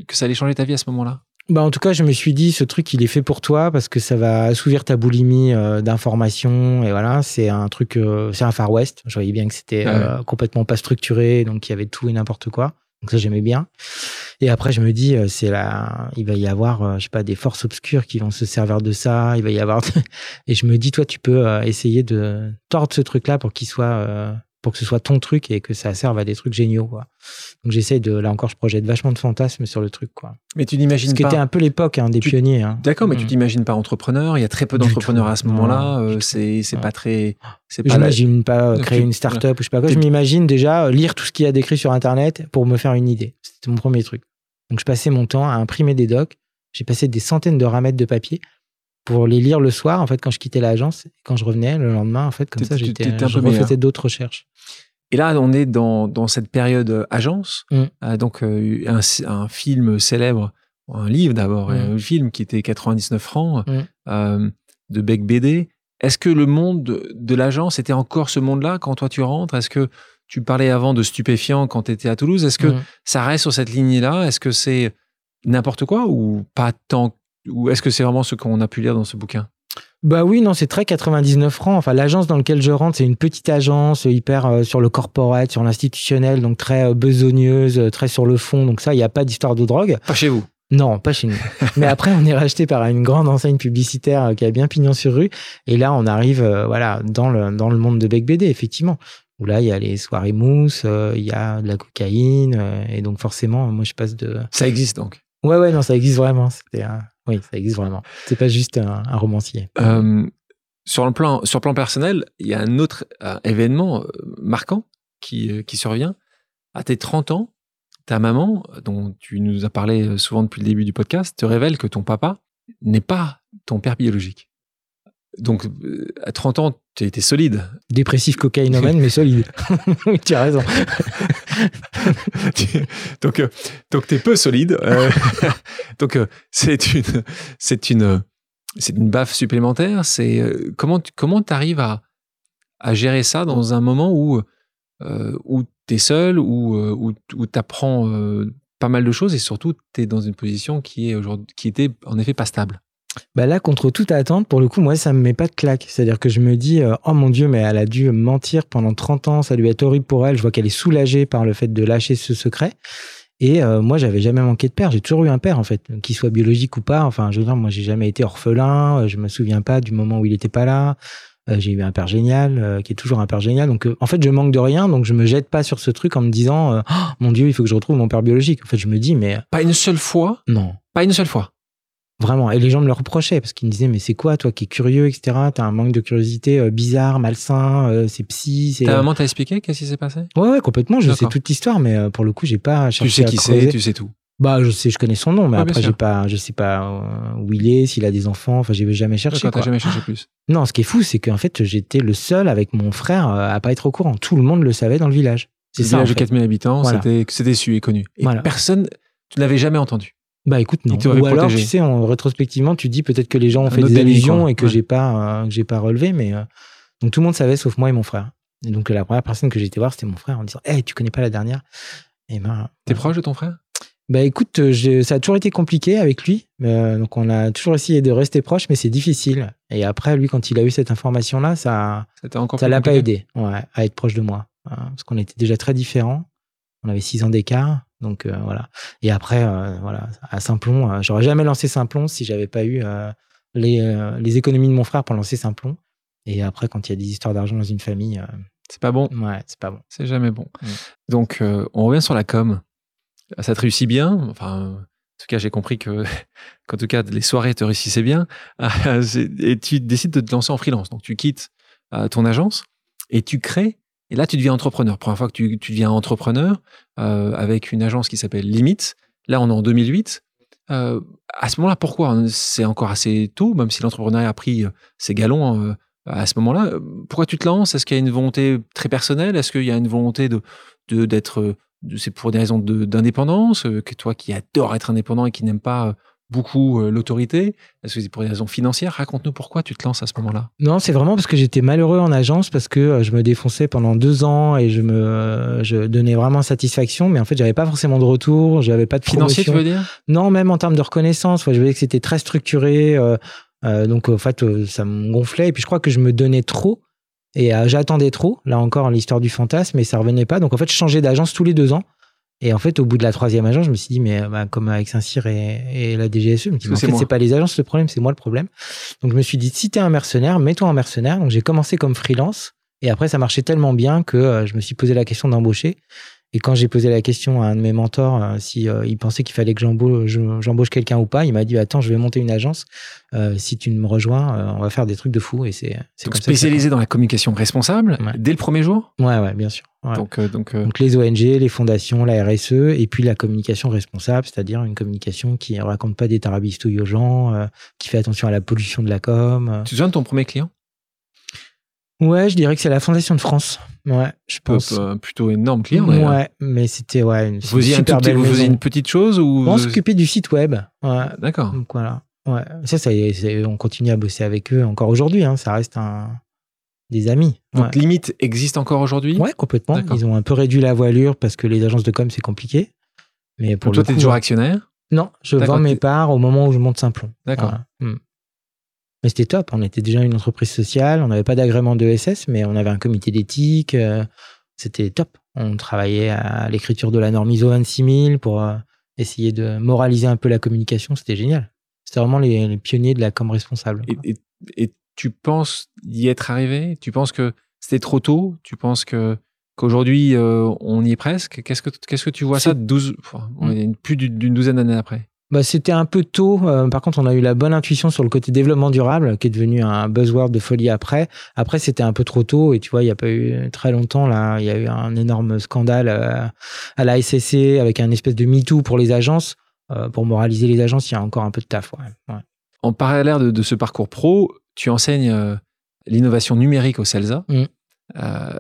que ça allait changer ta vie à ce moment-là? Bah en tout cas, je me suis dit, ce truc, il est fait pour toi parce que ça va assouvir ta boulimie euh, d'informations. Et voilà, c'est un truc, euh, c'est un Far West. Je voyais bien que c'était Ah euh, complètement pas structuré, donc il y avait tout et n'importe quoi. Donc ça, j'aimais bien. Et après, je me dis, euh, c'est là, il va y avoir, euh, je sais pas, des forces obscures qui vont se servir de ça. Il va y avoir, et je me dis, toi, tu peux euh, essayer de tordre ce truc-là pour qu'il soit, pour que ce soit ton truc et que ça serve à des trucs géniaux, quoi. Donc j'essaie de, là encore, je projette vachement de fantasmes sur le truc, quoi. Mais tu n'imagines Ce qui pas. était un peu l'époque hein, des Tu- pionniers. hein. D'accord, mais tu Mm. t'imagines pas entrepreneur. Il y a très peu d'entrepreneurs à ce moment-là. euh, c'est c'est Ouais. pas très. C'est Je pas m'imagine pas euh, créer tu- une start-up ou je sais pas quoi. Je m'imagine déjà euh, lire tout ce qu'il y a d'écrit sur Internet pour me faire une idée. C'était mon premier truc. Donc je passais mon temps à imprimer des docs. J'ai passé des centaines de ramètres de papier pour les lire le soir, en fait, quand je quittais l'agence. Quand je revenais le lendemain, en fait, comme ça, j'étais, je refaisais d'autres recherches. Et là, on est dans, dans cette période euh, agence. Mm. Euh, donc, euh, un, un film célèbre, un livre d'abord, Mm. un film qui était 99 francs Mm. euh, de Beck BD. Est-ce que le monde de, l'agence était encore ce monde-là quand toi tu rentres? Est-ce que tu parlais avant de stupéfiants quand tu étais à Toulouse? Est-ce que ça reste sur cette lignée-là? Est-ce que c'est n'importe quoi ou pas tant Ou est-ce que c'est vraiment ce qu'on a pu lire dans ce bouquin? Bah oui, non, c'est très 99 francs. Enfin, l'agence dans laquelle je rentre, c'est une petite agence euh, hyper euh, sur le corporate, sur l'institutionnel, donc très euh, besogneuse, très sur le fond. Donc ça, il n'y a pas d'histoire de drogue. Pas chez vous? Non, pas chez nous. Mais après, on est racheté par une grande enseigne publicitaire euh, qui a bien pignon sur rue. Et là, on arrive euh, voilà, dans, le, dans le monde de Bec BD, effectivement. Où là, il y a les soirées mousse, euh, il y a de la cocaïne. euh, et donc, forcément, moi, je passe de. Ça existe donc? Ouais, ouais, non, ça existe vraiment. C'était Oui, ça existe vraiment. C'est pas juste un, un romancier. Euh, sur, le plan, sur le plan personnel, il y a un autre euh, événement euh, marquant qui, qui survient. À tes 30 ans, ta maman, dont tu nous as parlé souvent depuis le début du podcast, te révèle que ton papa n'est pas ton père biologique. Donc, à 30 ans, tu étais solide. Dépressif cocaïnomane, mais solide. tu as raison. Donc, euh, donc tu es peu solide. Euh, donc, euh, c'est une, c'est baffe supplémentaire. C'est euh, comment, tu- comment tu arrives à, gérer ça dans un moment où, où tu es seul, où, euh, où, où tu apprends pas mal de choses et surtout tu es dans une position qui, est était en effet pas stable? Bah là, contre toute attente, pour le coup, moi, ça me met pas de claque. C'est-à-dire que je me dis, euh, oh mon Dieu, mais elle a dû mentir pendant 30 ans, ça lui est horrible pour elle. Je vois qu'elle est soulagée par le fait de lâcher ce secret. Et euh, moi, j'avais jamais manqué de père. J'ai toujours eu un père, en fait, qu'il soit biologique ou pas. Enfin, je veux dire, moi, j'ai jamais été orphelin. Euh, Je me souviens pas du moment où il était pas là. Euh, j'ai eu un père génial, euh, qui est toujours un père génial. Donc, en fait, je manque de rien. Donc, je me jette pas sur ce truc en me disant, oh, mon Dieu, il faut que je retrouve mon père biologique. En fait, je me dis, mais Pas une seule fois, non. pas une seule fois? Vraiment. Et les gens me le reprochaient parce qu'ils me disaient, mais c'est quoi, toi qui es curieux, etc. T'as un manque de curiosité euh, bizarre, malsain, euh, c'est psy. Ta maman t'a expliqué qu'est-ce qui s'est passé? Ouais, ouais, complètement. Je sais toute l'histoire, mais euh, pour le coup, j'ai pas cherché Tu sais à qui c'est, tu sais tout. Bah, je sais, je connais son nom, mais Ouais, après, j'ai pas, je sais pas euh, où il est, s'il a des enfants. Enfin, j'ai jamais cherché. T'as jamais cherché plus. Non, ce qui est fou, c'est qu'en fait, j'étais le seul avec mon frère euh, à pas être au courant. Tout le monde le savait dans le village. C'est ça. un en village de fait. 4000 habitants, Voilà. c'était, su et connu. Et Voilà. personne, tu l'avais jamais entendu. Bah écoute, non. Ou alors, tu sais, en rétrospectivement, tu dis peut-être que les gens ont Un fait des allusions et que Ouais. j'ai pas, euh, j'ai pas relevé, mais euh, donc tout le monde savait sauf moi et mon frère. Et donc la première personne que j'ai été voir, c'était mon frère en disant, hey, tu connais pas la dernière? Et ben, T'es proche de ton frère? Bah écoute, euh, ça a toujours été compliqué avec lui. Euh, donc on a toujours essayé de rester proche, mais c'est difficile. Et après, lui, quand il a eu cette information-là, ça, ça l'a pas aidé, ouais, à être proche de moi, hein, parce qu'on était déjà très différents. On avait six ans d'écart, donc euh, voilà. Et après, euh, voilà, à Simplon, euh, j'aurais jamais lancé Simplon si j'avais pas eu les, les économies de mon frère pour lancer Simplon. Et après, quand il y a des histoires d'argent dans une famille, C'est pas bon. ouais, c'est pas bon. C'est jamais bon. Mm. Donc, on revient sur la com. Ça te réussit bien? Enfin, en tout cas, j'ai compris que, qu'en tout cas, les soirées te réussissaient bien. C'est- et tu décides de te lancer en freelance. Donc, tu quittes ton agence et tu crées. Et là, tu deviens entrepreneur. Première fois que tu, deviens entrepreneur euh, avec une agence qui s'appelle Limite. Là, on est en 2008. Euh, à ce moment-là, pourquoi C'est encore assez tôt, même si l'entrepreneuriat a pris euh, ses galons à ce moment-là. Pourquoi tu te lances? Est-ce qu'il y a une volonté très personnelle? Est-ce qu'il y a une volonté de d'être c'est pour des raisons d'indépendance que toi qui adore être indépendant et qui n'aime pas beaucoup euh, l'autorité. Est-ce que c'est pour des raisons financières? Raconte-nous pourquoi tu te lances à ce moment-là. Non, c'est vraiment parce que j'étais malheureux en agence parce que euh, je me défonçais pendant deux ans et je me euh, je donnais vraiment satisfaction, mais en fait j'avais pas forcément de retour, j'avais pas de financier tu veux dire? Non, même en termes de reconnaissance, ouais, je voyais que c'était très structuré, donc en fait ça me gonflait. Et puis je crois que je me donnais trop et j'attendais trop. Là encore l'histoire du fantasme, mais ça revenait pas. Donc en fait je changeais d'agence tous les deux ans Et en fait, au bout de la troisième agence, je me suis dit, mais bah, comme avec Saint-Cyr et, et, la DGSE, je me suis dit, en fait, c'est pas les agences le problème, c'est moi le problème. Donc, je me suis dit, si t'es un mercenaire, mets-toi en mercenaire. Donc, j'ai commencé comme freelance. Et après, ça marchait tellement bien que euh, je me suis posé la question d'embaucher. Et quand j'ai posé la question à un de mes mentors euh, si euh, il pensait qu'il fallait que j'embauche quelqu'un ou pas, il m'a dit attends, je vais monter une agence. si tu me rejoins, on va faire des trucs de fou. Et c'est spécialisé dans la communication responsable dès le premier jour? Ouais, ouais, bien sûr. Donc, donc, donc, les ONG, les fondations, la RSE, et puis la communication responsable, c'est-à-dire une communication qui raconte pas des tarabistouilles aux gens, qui fait attention à la pollution de la com. Tu te souviens de ton premier client? Ouais, je dirais que c'est la Fondation de France. Ouais, je pense. Un plutôt énorme client. Ouais, mais c'était ouais, une vous super belle Vous faisiez une petite chose ou On s'occupait du site web. Ouais. D'accord. Donc voilà. Ouais. Ça, ça on continue à bosser avec eux encore aujourd'hui. Hein. Ça reste un des amis. Donc limite existe encore aujourd'hui? Ouais, complètement. Ils ont un peu réduit la voilure parce que les agences de com c'est compliqué. Mais pour Donc toi, t'es toujours actionnaire? Non, je vends mes parts au moment où je monte Simplon. D'accord. Hmm. Mais c'était top. On était déjà une entreprise sociale. On n'avait pas d'agrément de SS, mais on avait un comité d'éthique. Euh, c'était top. On travaillait à l'écriture de la norme ISO 26000 pour euh, essayer de moraliser un peu la communication. C'était génial. C'était vraiment les, pionniers de la com responsable. Et, tu penses y être arrivé? Tu penses que c'était trop tôt? Tu penses que qu'aujourd'hui euh, on y est presque? Qu'est-ce que qu'est-ce que tu vois ça 12 mm. plus d'une douzaine d'années après bah, c'était un peu tôt. Euh, par contre, on a eu la bonne intuition sur le côté développement durable, qui est devenu un buzzword de folie après. Après, c'était un peu trop tôt. Et tu vois, il n'y a pas eu très longtemps, là, il y a eu un énorme scandale euh, à la SSC avec un espèce de MeToo pour les agences. Euh, pour moraliser les agences, il y a encore un peu de taf. Ouais. En parallèle de, de, ce parcours pro, tu enseignes l'innovation numérique au CELSA. Mm.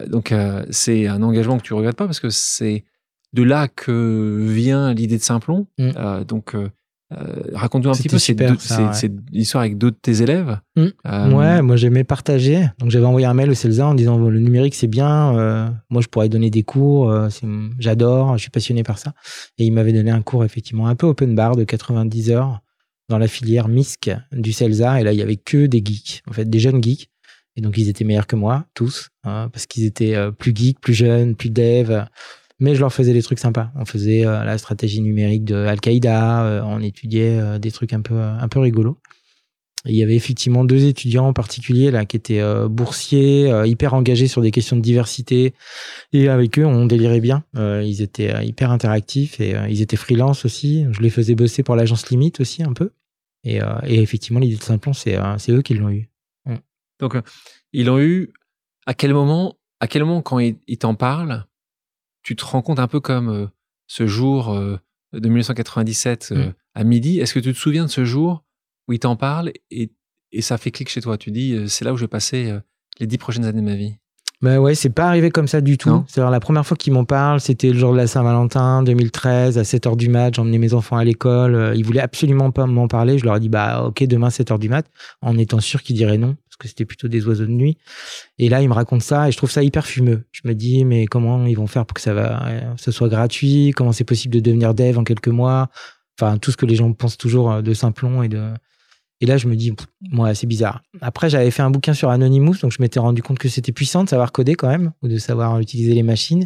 donc, c'est un engagement que tu regrettes pas parce que c'est de là que vient l'idée de Simplon. Mm. donc, euh, raconte-nous un petit peu cette, histoire avec d'autres de tes élèves. Mmh. Euh, ouais, moi j'aimais partager. Donc j'avais envoyé un mail au CELSA en disant le numérique c'est bien, euh, moi je pourrais donner des cours, j'adore, je suis passionné par ça. Et il m'avait donné un cours effectivement un peu open bar de 90 heures dans la filière MISC du CELSA. Et là il y avait que des geeks, en fait des jeunes geeks. Et donc ils étaient meilleurs que moi, tous, hein, parce qu'ils étaient plus geeks, plus jeunes, plus dev mais je leur faisais des trucs sympas. On faisait euh, la stratégie numérique de Al-Qaïda, euh, on étudiait euh, des trucs un peu, un peu rigolos. il y avait effectivement deux étudiants en particulier là qui étaient boursiers, hyper engagés sur des questions de diversité. Et avec eux, on délirait bien. ils étaient hyper interactifs et ils étaient freelance aussi. Je les faisais bosser pour l'agence Limite aussi un peu. Et, effectivement, l'idée de Simplon, c'est eux qui l'ont eu. Donc, ils l'ont eu. À quel moment À quel moment quand ils t'en parlent? Tu te rends compte un peu comme euh, ce jour euh, de 1997 euh, mmh. à midi. Est-ce que tu te souviens de ce jour où il t'en parle et, et, ça fait clic chez toi? Tu dis, c'est là où je vais passer les dix prochaines années de ma vie. Ben ouais, c'est pas arrivé comme ça du tout. C'est la première fois qu'ils m'en parlent, c'était le jour de la Saint-Valentin 2013 à 7h du mat, j'emmenais mes enfants à l'école, ils voulaient absolument pas m'en parler, je leur ai dit bah OK, demain 7h du mat en étant sûr qu'ils diraient non parce que c'était plutôt des oiseaux de nuit. Et là, ils me racontent ça et je trouve ça hyper fumeux. Je me dis mais comment ils vont faire pour que ça va ce soit gratuit? Comment c'est possible de devenir dev en quelques mois? Enfin, tout ce que les gens pensent toujours de Simplon et de et là, je me dis, moi, c'est bizarre. Après, j'avais fait un bouquin sur Anonymous, donc je m'étais rendu compte que c'était puissant de savoir coder quand même, ou de savoir utiliser les machines.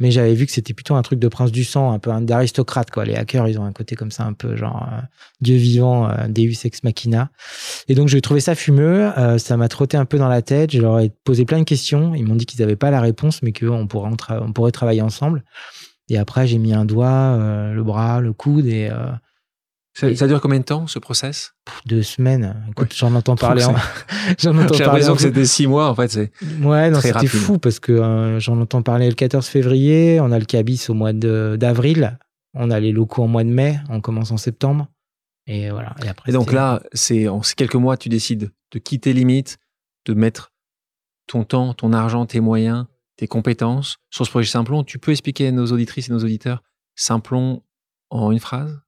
Mais j'avais vu que c'était plutôt un truc de prince du sang, un peu d'aristocrate, quoi. Les hackers, ils ont un côté comme ça, un peu genre euh, Dieu vivant, euh, Deus ex machina. Et donc, j'ai trouvé ça fumeux. Euh, ça m'a trotté un peu dans la tête. Je leur ai posé plein de questions. Ils m'ont dit qu'ils n'avaient pas la réponse, mais qu'on pourrait, on pourrait travailler ensemble. Et après, j'ai mis un doigt, le bras, le coude et ça, dure combien de temps ce process? Deux semaines. Écoute, j'en entends parler. j'en entends J'ai l'impression que c'était six mois en fait. C'est ouais, non, c'était fou parce que euh, j'en entends parler le 14 février. On a le cabis au mois d'avril. On a les locaux en mois de mai. On commence en septembre. Et voilà. Et, après, et donc là, c'est en quelques mois, tu décides de quitter limite, de mettre ton temps, ton argent, tes moyens, tes compétences sur ce projet Simplon. Tu peux expliquer à nos auditrices et nos auditeurs Simplon en une phrase?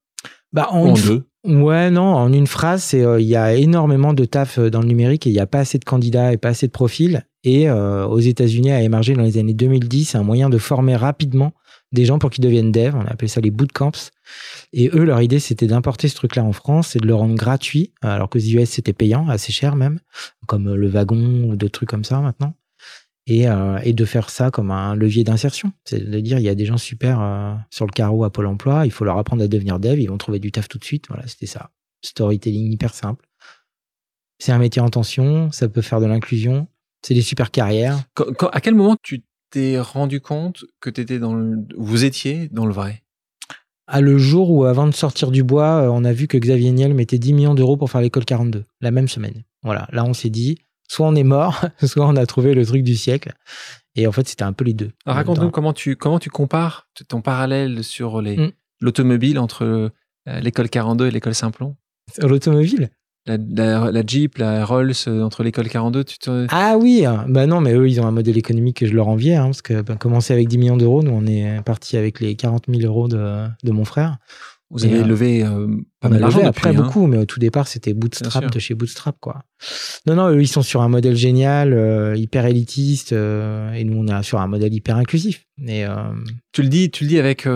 Bah, en, deux Ouais, non, en une phrase, c'est euh, il y a énormément de taf euh, dans le numérique et il n'y a pas assez de candidats et pas assez de profils. Et euh, aux États-Unis a émergé dans les années 2010 un moyen de former rapidement des gens pour qu'ils deviennent devs. On a appelé ça les bootcamps. Et eux, leur idée, c'était d'importer ce truc-là en France et de le rendre gratuit, alors que aux US, c'était payant, assez cher même, comme le wagon ou d'autres trucs comme ça maintenant. Et, euh, et de faire ça comme un levier d'insertion. C'est-à-dire, il y a des gens super euh, sur le carreau à Pôle emploi, il faut leur apprendre à devenir dev, ils vont trouver du taf tout de suite. Voilà, c'était ça. Storytelling hyper simple. C'est un métier en tension, ça peut faire de l'inclusion, c'est des super carrières. Quand- quand- à quel moment tu t'es rendu compte que t'étais dans le, vous étiez dans le vrai? À le jour où, avant de sortir du bois, euh, on a vu que Xavier Niel mettait 10 millions d'euros pour faire l'école 42, la même semaine. Voilà, là on s'est dit, soit on est mort, soit on a trouvé le truc du siècle. Et en fait, c'était un peu les deux. Raconte-nous comment tu, comment tu compares ton parallèle sur les, Mm. l'automobile entre euh, l'école 42 et l'école Simplon. L'automobile? La, la- la Jeep, la Rolls euh, entre l'école 42, tu te... Ah oui, hein. bah non, mais eux, ils ont un modèle économique que je leur enviais, hein, parce que bah, commencer avec 10 millions d'euros, nous, on est parti avec les 40 000 euros de, de mon frère. Vous avez euh, levé euh, pas On mal a d'argent après hein. beaucoup, mais au tout départ, c'était Bootstrap de chez Bootstrap, quoi. Non, non, eux, ils sont sur un modèle génial, euh, hyper élitiste, euh, et nous, on est sur un modèle hyper inclusif. Et, Tu le dis, tu le dis avec,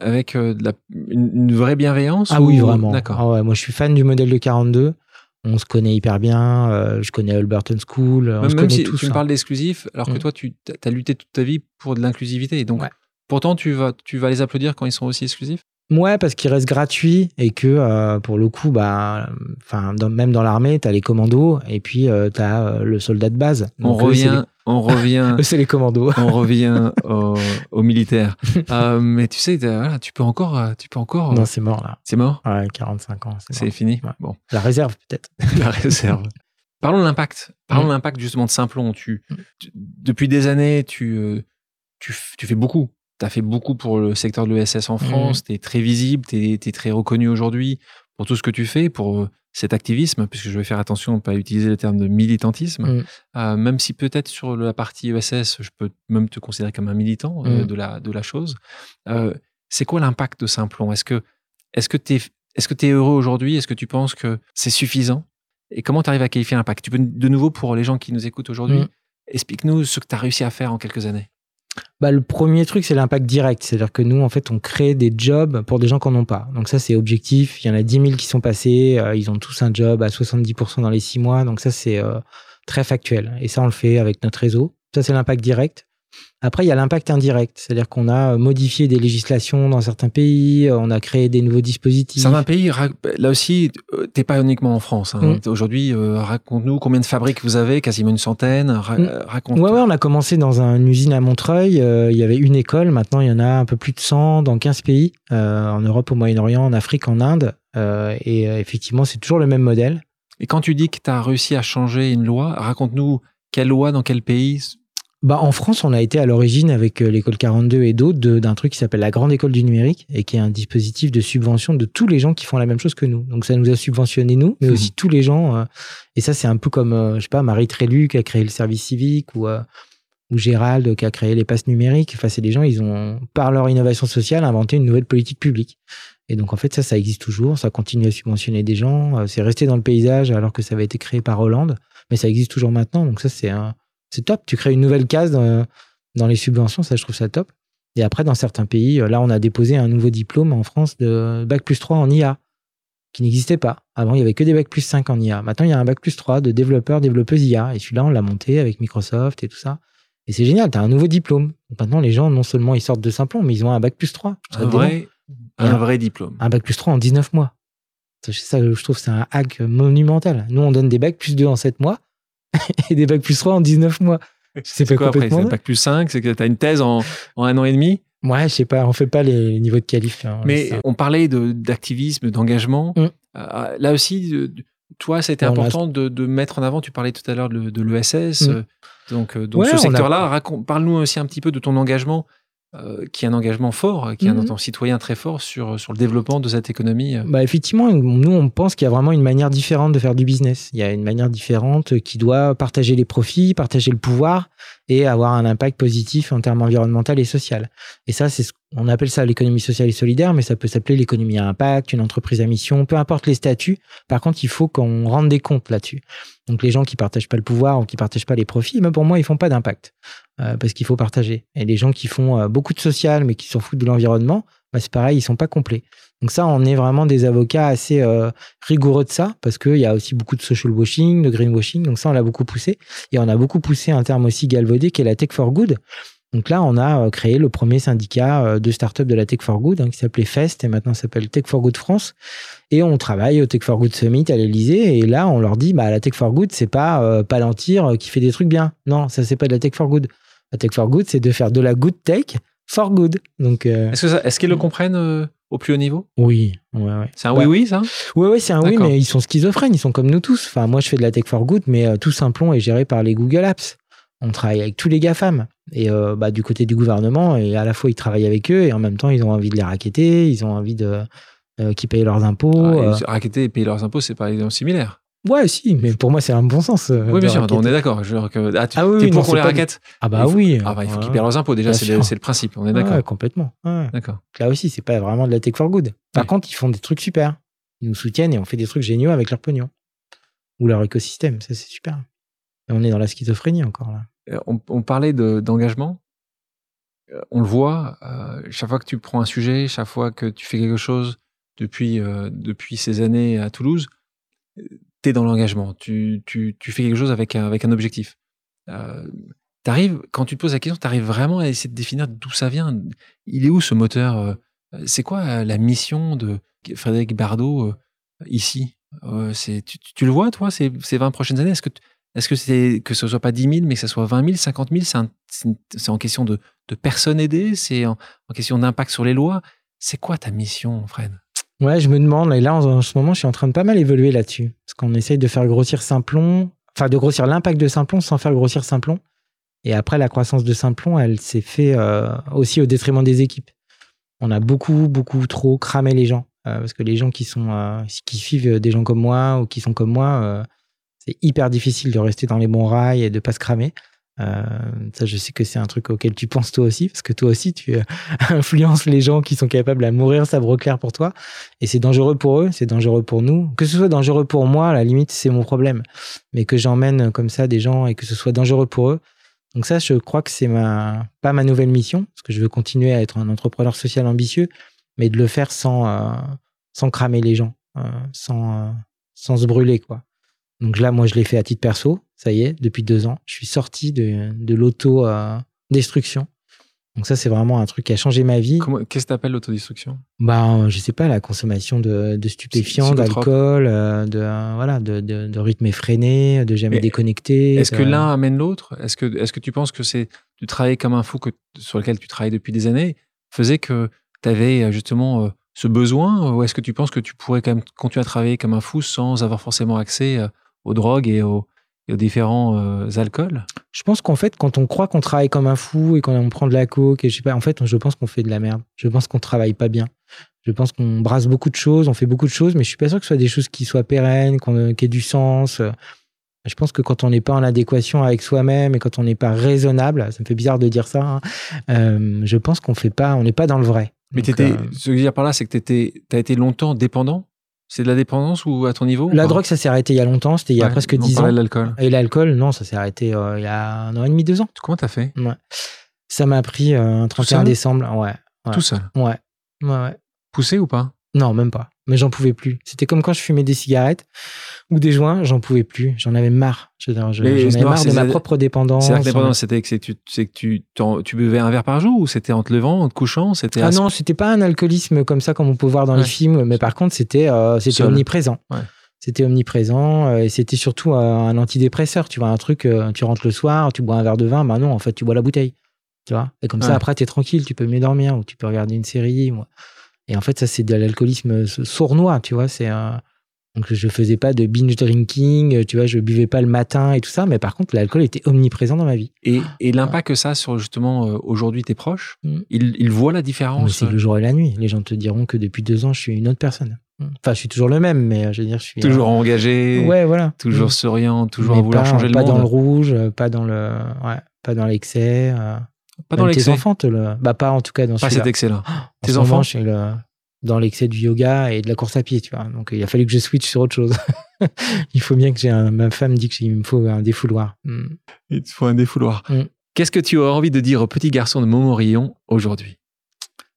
avec de la- une, une vraie bienveillance ah ou- oui, vraiment. D'accord. Ah ouais, moi, je suis fan du modèle de 42. On se connaît hyper bien. euh, je connais Alberton School. on Même, se même connaît si tous. tu me hein. parles d'exclusif, alors que Mm. toi, tu as lutté toute ta vie pour de l'inclusivité. Donc, Ouais. pourtant, tu vas, tu vas les applaudir quand ils sont aussi exclusifs? Ouais, parce qu'il reste gratuit et que euh, pour le coup, bah, enfin, même dans l'armée, t'as les commandos et puis euh, t'as euh, le soldat de base. On Donc, eux, c'est revient, on revient, c'est les commandos. on revient au, au militaire. Euh, mais tu sais, voilà, tu peux encore, tu peux encore. Non, c'est mort là. c'est mort? Ouais, 45 ans. C'est fini? Ouais. Bon, La réserve peut-être. la réserve. Parlons de l'impact. Parlons Mm. de l'impact justement de Simplon. Tu, Mm. tu- depuis des années, tu, tu, tu fais beaucoup. Tu as fait beaucoup pour le secteur de l'ESS en France. Tu es très visible, tu es, très reconnu aujourd'hui pour tout ce que tu fais, pour euh, cet activisme, puisque je vais faire attention à ne pas utiliser le terme de militantisme. Mm. Euh, même si peut-être sur la partie ESS, je peux même te considérer comme un militant euh, Mm. de, la, de la chose. Euh, c'est quoi l'impact de Simplon Est-ce que est-ce que tu es, est-ce que es heureux aujourd'hui? Est-ce que tu penses que c'est suffisant? Et comment tu arrives à qualifier l'impact? Tu peux, de nouveau, pour les gens qui nous écoutent aujourd'hui, explique-nous ce que tu as réussi à faire en quelques années. Bah, le premier truc, c'est l'impact direct. C'est-à-dire que nous, en fait, on crée des jobs pour des gens qui n'en pas. Donc ça, c'est objectif. Il y en a 10 000 qui sont passés. euh, ils ont tous un job à 70% dans les 6 mois. Donc ça, c'est euh, très factuel. Et ça, on le fait avec notre réseau. Ça, c'est l'impact direct. Après, il y a l'impact indirect. C'est-à-dire qu'on a euh, modifié des législations dans certains pays. euh, On a créé des nouveaux dispositifs. Certains pays, ra- là aussi, euh, t'es pas uniquement en France. hein. Mm. Aujourd'hui, euh, raconte-nous combien de fabriques vous avez, quasiment une centaine. Ra- Mm. raconte. Ouais, ouais, on a commencé dans une usine à Montreuil. euh, il y avait une école. Maintenant, il y en a un peu plus de 100 dans 15 pays, euh, en Europe, au Moyen-Orient, en Afrique, en Inde. Et effectivement, c'est toujours le même modèle. Et quand tu dis que tu as réussi à changer une loi, raconte-nous quelle loi dans quel pays Bah, en France, on a été à l'origine avec euh, l'école 42 et d'autres d'un truc qui s'appelle la Grande École du Numérique et qui est un dispositif de subvention de tous les gens qui font la même chose que nous. Donc ça nous a subventionné nous, mais Mhm. aussi tous les gens. euh, et ça, c'est un peu comme, euh, je sais pas, Marie Trélu qui a créé le service civique ou, euh, ou Gérald qui a créé les passes numériques. Enfin, c'est des gens, ils ont, par leur innovation sociale, inventé une nouvelle politique publique. Et donc, en fait, ça, ça existe toujours. Ça continue à subventionner des gens. C'est resté dans le paysage alors que ça avait été créé par Hollande. Mais ça existe toujours maintenant. Donc, ça, c'est un, c'est top. Tu crées une nouvelle case dans, dans les subventions. Ça, je trouve ça top. Et après, dans certains pays, euh, là, on a déposé un nouveau diplôme en France de bac plus 3 en IA, qui n'existait pas. Avant, il y avait que des bac plus 5 en IA. Maintenant, il y a un bac plus 3 de développeurs, développeuses IA. Et celui-là, on l'a monté avec Microsoft et tout ça. Et c'est génial, tu as un nouveau diplôme. Maintenant, les gens, non seulement ils sortent de Simplon, mais ils ont un bac plus 3. Je Un vrai, un Et un- vrai diplôme. un bac plus 3 en 19 mois. Ça, je trouve, c'est un hack monumental. Nous, on donne des bacs plus 2 en 7 mois et des bacs plus 3 en 19 mois. C'est pas quoi après C'est bac plus 5, c'est que tu as une thèse en, en un an et demi? Ouais, je sais pas, on fait pas les niveaux de qualif. hein. Mais Ça- on parlait de- d'activisme, d'engagement. Mm. Euh, là aussi, toi, ça a été On a- important de, de mettre en avant, tu parlais tout à l'heure de, de l'ESS. Mm. euh, donc, euh, donc Ouais, ce a- secteur-là, parle-nous aussi un petit peu de ton engagement, euh, qui est un engagement fort, qui est un Mhm. citoyen très fort sur, sur le développement de cette économie. euh. Bah effectivement, nous on pense qu'il y a vraiment une manière différente de faire du business. Il y a une manière différente qui doit partager les profits, partager le pouvoir et avoir un impact positif en termes environnemental et social. Et ça, c'est ce on appelle ça l'économie sociale et solidaire, mais ça peut s'appeler l'économie à impact, une entreprise à mission, peu importe les statuts. Par contre, il faut qu'on rende des comptes là-dessus. Donc les gens qui partagent pas le pouvoir ou qui partagent pas les profits, même pour moi, ils font pas d'impact euh, parce qu'il faut partager. Et les gens qui font euh, beaucoup de social mais qui s'en foutent de l'environnement, bah, c'est pareil, ils sont pas complets. Donc ça, on est vraiment des avocats assez euh, rigoureux de ça, parce qu'il y a aussi beaucoup de social washing, de greenwashing, donc ça, on l'a beaucoup poussé. Et on a beaucoup poussé un terme aussi galvaudé qui est la tech for good. Donc là, on a euh, créé le premier syndicat euh, de start-up de la Tech for Good, hein, qui s'appelait FEST, et maintenant s'appelle Tech for Good France. Et on travaille au Tech for Good Summit à l'Elysée, et là, on leur dit, bah, la Tech for Good, c'est pas euh, Palantir qui fait des trucs bien. Non, ça, c'est pas de la Tech for Good. La Tech for Good, c'est de faire de la good tech for good. Donc, est-ce, que ça, est-ce qu'ils le comprennent au plus haut niveau? Oui, ouais, ouais. C'est un oui-oui, ça? Oui, oui, c'est un oui, mais ils sont schizophrènes, ils sont comme nous tous. Enfin, moi, je fais de la Tech for Good, mais tout simplon est géré par les Google Apps. On travaille avec tous les GAFAM. Et euh, bah, du côté du gouvernement, et à la fois ils travaillent avec eux et en même temps ils ont envie de les raqueter, ils ont envie de euh, qu'ils payent leurs impôts. Ah, euh. Raqueter et payer leurs impôts, c'est pas similaire. Ouais, si, mais pour moi c'est un bon sens. oui, bien sûr, on est d'accord. Que... Ah, tu ah, oui, pour qu'on les raquette? Ah bah oui. Ah bah il faut qu'ils payent leurs impôts. Déjà, c'est le, principe. On est d'accord. Ouais, complètement. D'accord. Là aussi, c'est pas vraiment de la tech for good. Par contre, ils font des trucs super. Ils nous soutiennent et on fait des trucs géniaux avec leur pognon ou leur écosystème. Ça, c'est super. On est dans la schizophrénie encore là. On, on parlait d'engagement. Euh, on le voit, euh, chaque fois que tu prends un sujet, chaque fois que tu fais quelque chose depuis, euh, depuis ces années à Toulouse, tu es dans l'engagement. Tu, tu, tu, fais quelque chose avec un, avec un objectif. arrives, quand tu te poses la question, tu arrives vraiment à essayer de définir d'où ça vient. Il est où ce moteur C'est quoi la mission de Frédéric Bardot ici? Tu, tu, le vois, toi, ces, ces 20 prochaines années? Est-ce que est-ce que c'est que ce soit pas 10 000, mais que ce soit 20 000, 50 000 C'est en question de, de personnes aidées C'est en, question d'impact sur les lois C'est quoi ta mission, Fred? Ouais, je me demande. Et là, en, ce moment, je suis en train de pas mal évoluer là-dessus. Parce qu'on essaye de faire grossir Simplon, enfin, de grossir l'impact de Simplon sans faire grossir Simplon. Et après, la croissance de Simplon, elle s'est fait euh, aussi au détriment des équipes. On a beaucoup, beaucoup trop cramé les gens. Euh, parce que les gens qui sont, euh, qui suivent des gens comme moi ou qui sont comme moi, hyper difficile de rester dans les bons rails et de pas se cramer. Euh, ça, je sais que c'est un truc auquel tu penses toi aussi, parce que toi aussi, tu euh, influences les gens qui sont capables à mourir sabre clair pour toi. Et c'est dangereux pour eux, c'est dangereux pour nous. Que ce soit dangereux pour moi, à la limite, c'est mon problème. Mais que j'emmène comme ça des gens et que ce soit dangereux pour eux. Donc ça, je crois que c'est ma, pas ma nouvelle mission, parce que je veux continuer à être un entrepreneur social ambitieux, mais de le faire sans, euh, sans cramer les gens, sans, sans se brûler, quoi. Donc là, moi, je l'ai fait à titre perso. Ça y est, depuis deux ans, je suis sorti de, de l'auto-destruction. Donc ça, c'est vraiment un truc qui a changé ma vie. Qu'est-ce que tu appelles l'autodestruction? Ben, je sais pas, la consommation de, de stupéfiants, d'alcool, euh, de voilà, de, de, de, rythme effréné, de jamais déconnecter. Est-ce que l'un amène l'autre? Est-ce que est-ce que tu penses que c'est du travail comme un fou que, sur lequel tu travailles depuis des années faisait que tu avais euh, justement euh, ce besoin? Ou est-ce que tu penses que tu pourrais quand même continuer à travailler comme un fou sans avoir forcément accès aux drogues et aux, aux différents euh, alcools? Je pense qu'en fait, quand on croit qu'on travaille comme un fou et qu'on prend de la coke, et je sais pas, en fait, je pense qu'on fait de la merde. Je pense qu'on travaille pas bien. Je pense qu'on brasse beaucoup de choses, on fait beaucoup de choses, mais je suis pas sûr que ce soit des choses qui soient pérennes, qu'on aient du sens. Je pense que quand on n'est pas en adéquation avec soi-même et quand on n'est pas raisonnable, ça me fait bizarre de dire ça, hein, euh, je pense qu'on fait pas, on n'est pas dans le vrai. Mais euh, ce que je veux dire par là, c'est que tu as été longtemps dépendant c'est de la dépendance ou à ton niveau La drogue, ça s'est arrêté il y a longtemps, c'était il y a presque 10 ans. l'alcool. Et l'alcool, non, ça s'est arrêté euh, il y a un an et demi, deux ans. Comment t'as fait? Ouais. Ça m'a pris euh, un 31 décembre, ouais, Tout seul? Ouais. ouais, ouais. Poussé ou pas? Non, même pas mais j'en pouvais plus. C'était comme quand je fumais des cigarettes ou des joints, j'en pouvais plus. J'en avais marre. J'en avais marre de ma propre dépendance. C'est dépendance, c'était que, tu, que tu, tu buvais un verre par jour ou c'était en te levant, en te couchant c'était Ah non, c'était pas un alcoolisme comme ça comme on peut voir dans les films, mais par contre c'était euh, c'était omniprésent. C'était omniprésent euh, et c'était surtout euh, un antidépresseur. Tu vois, un truc, tu rentres le soir, tu bois un verre de vin, bah non, en fait, tu bois la bouteille. Tu vois, et comme ça, après, tu es tranquille, tu peux mieux dormir ou tu peux regarder une série. Et en fait, ça, c'est de l'alcoolisme sournois, tu vois. C'est Donc, je faisais pas de binge drinking, tu vois, je buvais pas le matin et tout ça, mais par contre, l'alcool était omniprésent dans ma vie. Et, et l'impact que ça a sur justement euh, aujourd'hui tes proches, mm. ils, voient la différence? C'est le jour et la nuit. Les gens te diront que depuis deux ans, je suis une autre personne. Mm. Enfin, je suis toujours le même, mais euh, je veux dire, je suis. Toujours engagé. Ouais, voilà. Toujours mm. souriant, toujours à vouloir changer le monde. Pas dans le rouge, pas dans le. Ouais, pas dans l'excès. Euh, pas dans l'excès. Tes enfants te le. Bah, pas en tout cas dans Pas cet excès-là. Tes enfants, je suis le dans l'excès du yoga et de la course à pied, tu vois. Donc il a fallu que je switch sur autre chose. il faut bien que j'ai un... ma femme dit qu'il me faut un défouloir. Hmm. Il te faut un défouloir. Hmm. Qu'est-ce que tu aurais envie de dire au petit garçon de Montmorillon aujourd'hui?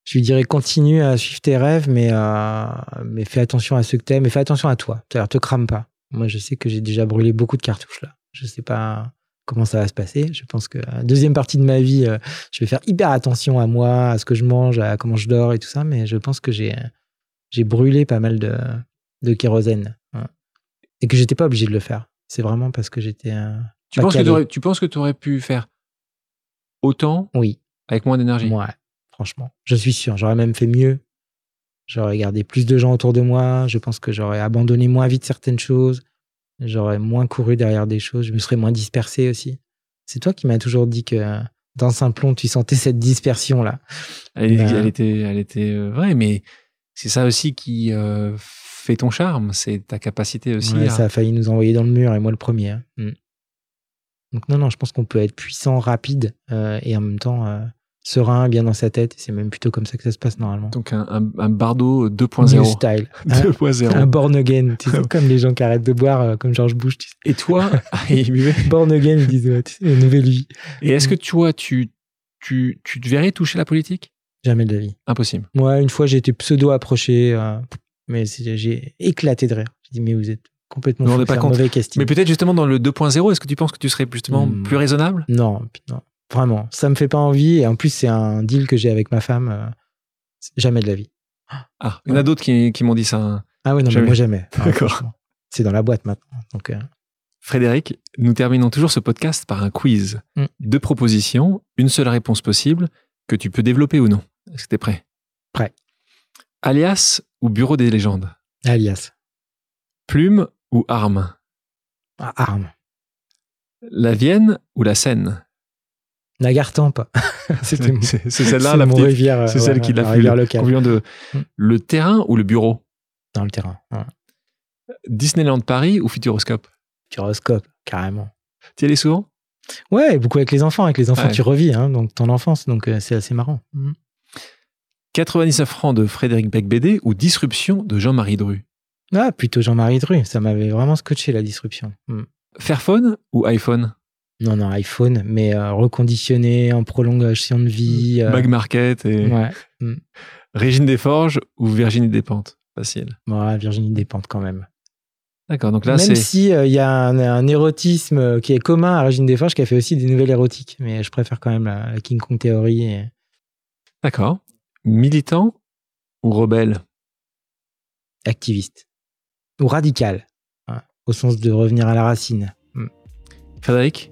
Je lui dirais continue à suivre tes rêves, mais, euh, mais fais attention à ce que t'aimes, mais fais attention à toi. C'est-à-dire, te crame pas. Moi, je sais que j'ai déjà brûlé beaucoup de cartouches là. Je sais pas comment ça va se passer. Je pense que la deuxième partie de ma vie, euh, je vais faire hyper attention à moi, à ce que je mange, à comment je dors et tout ça, mais je pense que j'ai j'ai brûlé pas mal de, de kérosène. hein. Et que j'étais pas obligé de le faire. C'est vraiment parce que j'étais. euh, Tu penses, que tu penses que tu aurais pu faire autant Oui, avec moins d'énergie? Ouais, franchement. Je suis sûr. J'aurais même fait mieux. J'aurais gardé plus de gens autour de moi. Je pense que j'aurais abandonné moins vite certaines choses. J'aurais moins couru derrière des choses. Je me serais moins dispersé aussi. C'est toi qui m'as toujours dit que euh, dans Simplon, tu sentais cette dispersion-là. Elle, Ben- elle était, elle était euh, vraie, mais c'est ça aussi qui euh, fait ton charme, c'est ta capacité aussi Ouais, à- Ça a failli nous envoyer dans le mur, et moi le premier. hein. Mm. Donc non, non, je pense qu'on peut être puissant, rapide, euh, et en même temps euh, serein, bien dans sa tête. C'est même plutôt comme ça que ça se passe normalement. Donc un, un, un bardo New 2.0. style. Un, 2.0. un born again, tu sais, comme les gens qui arrêtent de boire, euh, comme George Bush. Tu sais. Et toi, buvait. Born again, ils disent, ouais, tu sais, une nouvelle vie. et est-ce que tu vois, tu, tu, tu te verrais toucher la politique? Jamais de la vie. Impossible. Moi, une fois, j'ai été pseudo approché, euh, mais j'ai éclaté de rire. J'ai dit, mais vous êtes complètement vous fou de pas compte. mauvais casting. Mais peut-être justement dans le 2.0, est-ce que tu penses que tu serais justement Hmm. plus raisonnable? Non, non. Vraiment, ça me fait pas envie. Et en plus, c'est un deal que j'ai avec ma femme. euh, jamais de la vie. Ah, il y en a d'autres qui, qui m'ont dit ça. hein. Ah ouais, non, Jamais. mais moi jamais. D'accord. C'est dans la boîte maintenant. Donc, euh, Frédéric, nous terminons toujours ce podcast par un quiz. Mm. Deux propositions, une seule réponse possible, que tu peux développer ou non. Est-ce que tu es prêt? Prêt. Alias ou bureau des légendes? Alias, Plume ou arme? Ah, arme. La Vienne ou la Seine? Nagartan pas. C'était mon, C'est celle-là, la petite. rivière. euh, C'est celle voilà, qui l'a fait. le- locale. de... Mm. Le terrain ou le bureau? Dans le terrain. Ouais. Disneyland Paris ou Futuroscope? Gyroscope, carrément. Tu y allais souvent? Ouais, beaucoup avec les enfants. Avec les enfants, Ouais. tu revis, hein, donc ton enfance. Donc, euh, c'est assez marrant. Mm. 99 francs de Frédéric Becbédé ou Disruption de Jean-Marie Dru? Ah, plutôt Jean-Marie Dru. Ça m'avait vraiment scotché la disruption. Mm. Fairphone ou iPhone? Non, non, iPhone, mais euh, reconditionné, en prolongation de vie. euh, Bag Market et ouais. Régine Desforges ou Virginie Despentes Facile. Voilà, Virginie Despentes quand même. D'accord, donc là même c'est... si il y a un, un érotisme euh, qui est commun à Régine Desforges qui a fait aussi des nouvelles érotiques. Mais je préfère quand même la, la King Kong Theory. et- D'accord. Militant ou rebelle? Activiste ou radical, hein, au sens de revenir à la racine. Frédéric,